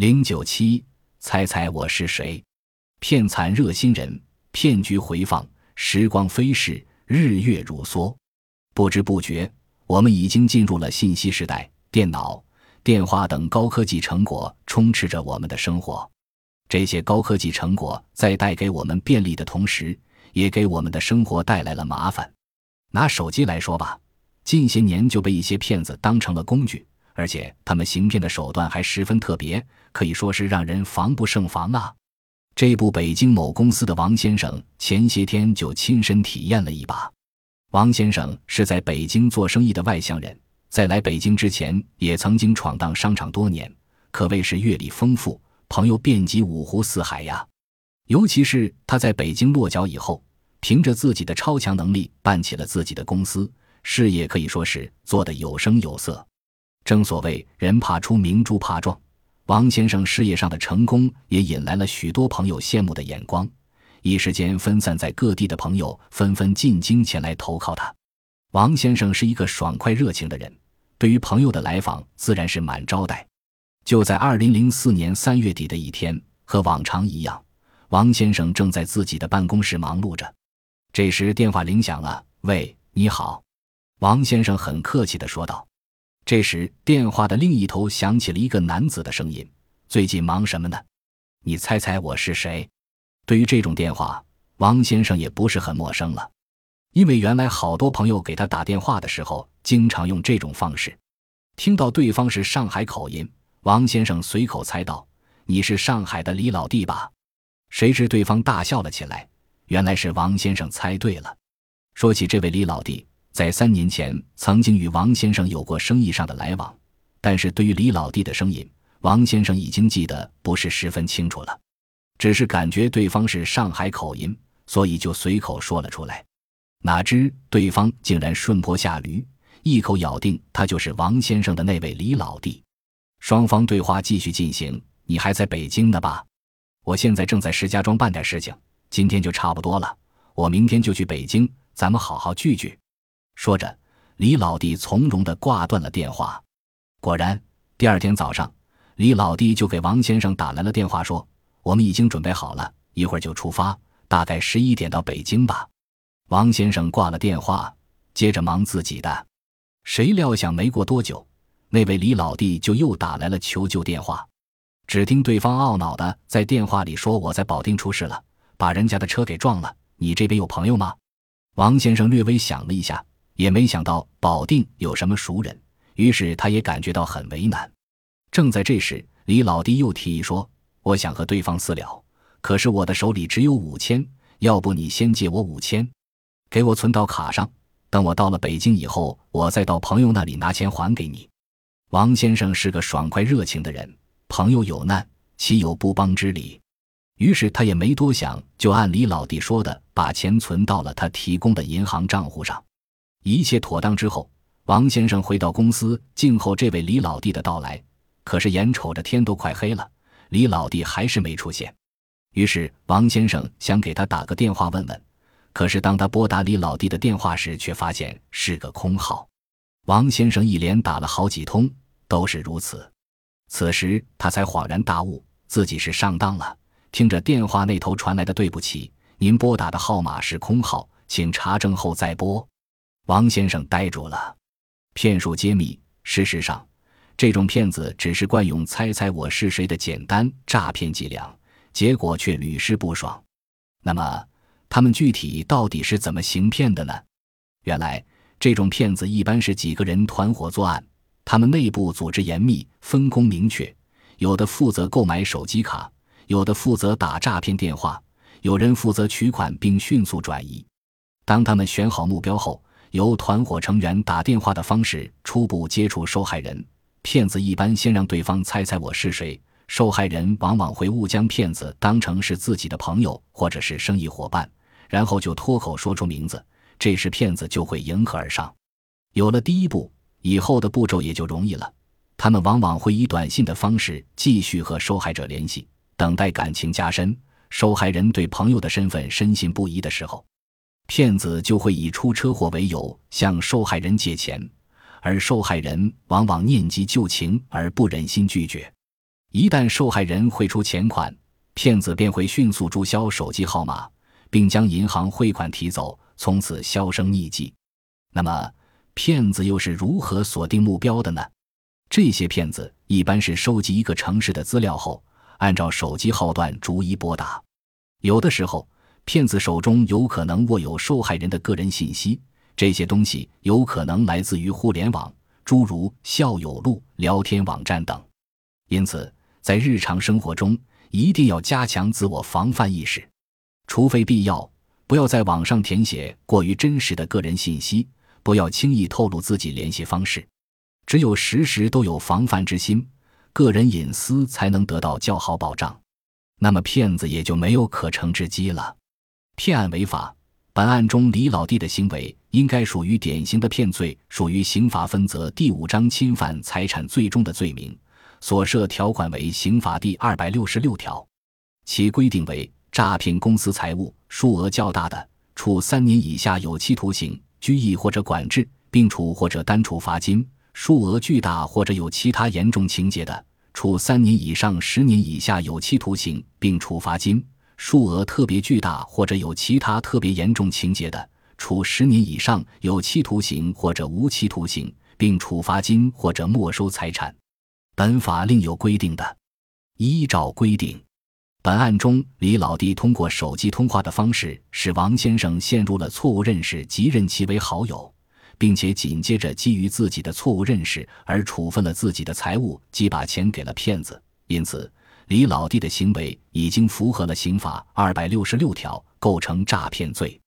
零九七，猜猜我是谁？骗惨热心人，骗局回放。时光飞逝，日月如梭，不知不觉，我们已经进入了信息时代。电脑、电话等高科技成果充斥着我们的生活。这些高科技成果在带给我们便利的同时，也给我们的生活带来了麻烦。拿手机来说吧，近些年就被一些骗子当成了工具，而且他们行骗的手段还十分特别，可以说是让人防不胜防啊。这部北京某公司的王先生前些天就亲身体验了一把。王先生是在北京做生意的外乡人。在来北京之前，也曾经闯荡商场多年，可谓是阅历丰富，朋友遍及五湖四海呀。尤其是他在北京落脚以后，凭着自己的超强能力，办起了自己的公司，事业可以说是做得有声有色。正所谓人怕出名，猪怕壮。王先生事业上的成功，也引来了许多朋友羡慕的眼光，一时间分散在各地的朋友纷纷进京前来投靠他。王先生是一个爽快热情的人。对于朋友的来访，自然是满招待。就在二零零四年三月底的一天，和往常一样，王先生正在自己的办公室忙碌着。这时电话铃响了，“喂，你好。”王先生很客气地说道。这时电话的另一头响起了一个男子的声音：“最近忙什么呢？你猜猜我是谁？”对于这种电话，王先生也不是很陌生了。因为原来好多朋友给他打电话的时候，经常用这种方式。听到对方是上海口音，王先生随口猜道：“你是上海的李老弟吧？”谁知对方大笑了起来。原来是王先生猜对了。说起这位李老弟，在三年前曾经与王先生有过生意上的来往，但是对于李老弟的声音，王先生已经记得不是十分清楚了，只是感觉对方是上海口音，所以就随口说了出来。哪知对方竟然顺坡下驴，一口咬定他就是王先生的那位李老弟。双方对话继续进行。你还在北京呢吧？我现在正在石家庄办点事情，今天就差不多了。我明天就去北京，咱们好好聚聚。说着，李老弟从容地挂断了电话。果然，第二天早上，李老弟就给王先生打来了电话，说：“我们已经准备好了，一会儿就出发，大概十一点到北京吧。”王先生挂了电话，接着忙自己的。谁料想没过多久，那位李老弟就又打来了求救电话。只听对方懊恼的在电话里说：“我在保定出事了，把人家的车给撞了。你这边有朋友吗？”王先生略微想了一下，也没想到保定有什么熟人，于是他也感觉到很为难。正在这时，李老弟又提议说：“我想和对方私了，可是我的手里只有五千，要不你先借我五千？”给我存到卡上，等我到了北京以后，我再到朋友那里拿钱还给你。王先生是个爽快热情的人，朋友有难，岂有不帮之理？于是他也没多想，就按李老弟说的，把钱存到了他提供的银行账户上。一切妥当之后，王先生回到公司，静候这位李老弟的到来。可是眼瞅着天都快黑了，李老弟还是没出现。于是王先生想给他打个电话问问。可是，当他拨打李老弟的电话时，却发现是个空号。王先生一连打了好几通，都是如此。此时他才恍然大悟，自己是上当了。听着电话那头传来的“对不起，您拨打的号码是空号，请查证后再拨。”王先生呆住了。骗术揭秘：事实上，这种骗子只是惯用“猜猜我是谁”的简单诈骗伎俩，结果却屡试不爽。那么？他们具体到底是怎么行骗的呢？原来，这种骗子一般是几个人团伙作案，他们内部组织严密，分工明确。有的负责购买手机卡，有的负责打诈骗电话，有人负责取款并迅速转移。当他们选好目标后，由团伙成员打电话的方式初步接触受害人。骗子一般先让对方猜猜我是谁，受害人往往会误将骗子当成是自己的朋友或者是生意伙伴。然后就脱口说出名字，这时骗子就会迎合而上。有了第一步，以后的步骤也就容易了。他们往往会以短信的方式继续和受害者联系，等待感情加深，受害人对朋友的身份深信不疑的时候，骗子就会以出车祸为由向受害人借钱，而受害人往往念及旧情而不忍心拒绝。一旦受害人汇出钱款，骗子便会迅速注销手机号码，并将银行汇款提走，从此销声匿迹。那么，骗子又是如何锁定目标的呢？这些骗子一般是收集一个城市的资料后，按照手机号段逐一拨打。有的时候，骗子手中有可能握有受害人的个人信息，这些东西有可能来自于互联网，诸如校友录、聊天网站等。因此，在日常生活中一定要加强自我防范意识，除非必要，不要在网上填写过于真实的个人信息，不要轻易透露自己联系方式。只有时时都有防范之心，个人隐私才能得到较好保障，那么骗子也就没有可乘之机了。骗案违法，本案中李老弟的行为应该属于典型的骗罪，属于刑法分则第五章侵犯财产最终的罪名，所涉条款为刑法第二百六十六条，其规定为诈骗公私财物数额较大的，处三年以下有期徒刑、拘役或者管制，并处或者单处罚金。数额巨大或者有其他严重情节的，处三年以上十年以下有期徒刑，并处罚金；数额特别巨大或者有其他特别严重情节的，处十年以上有期徒刑或者无期徒刑，并处罚金或者没收财产。本法另有规定的，依照规定，本案中李老弟通过手机通话的方式，使王先生陷入了错误认识即认其为好友。并且紧接着基于自己的错误认识而处分了自己的财物，即把钱给了骗子。因此，李老弟的行为已经符合了刑法二百六十六条，构成诈骗罪。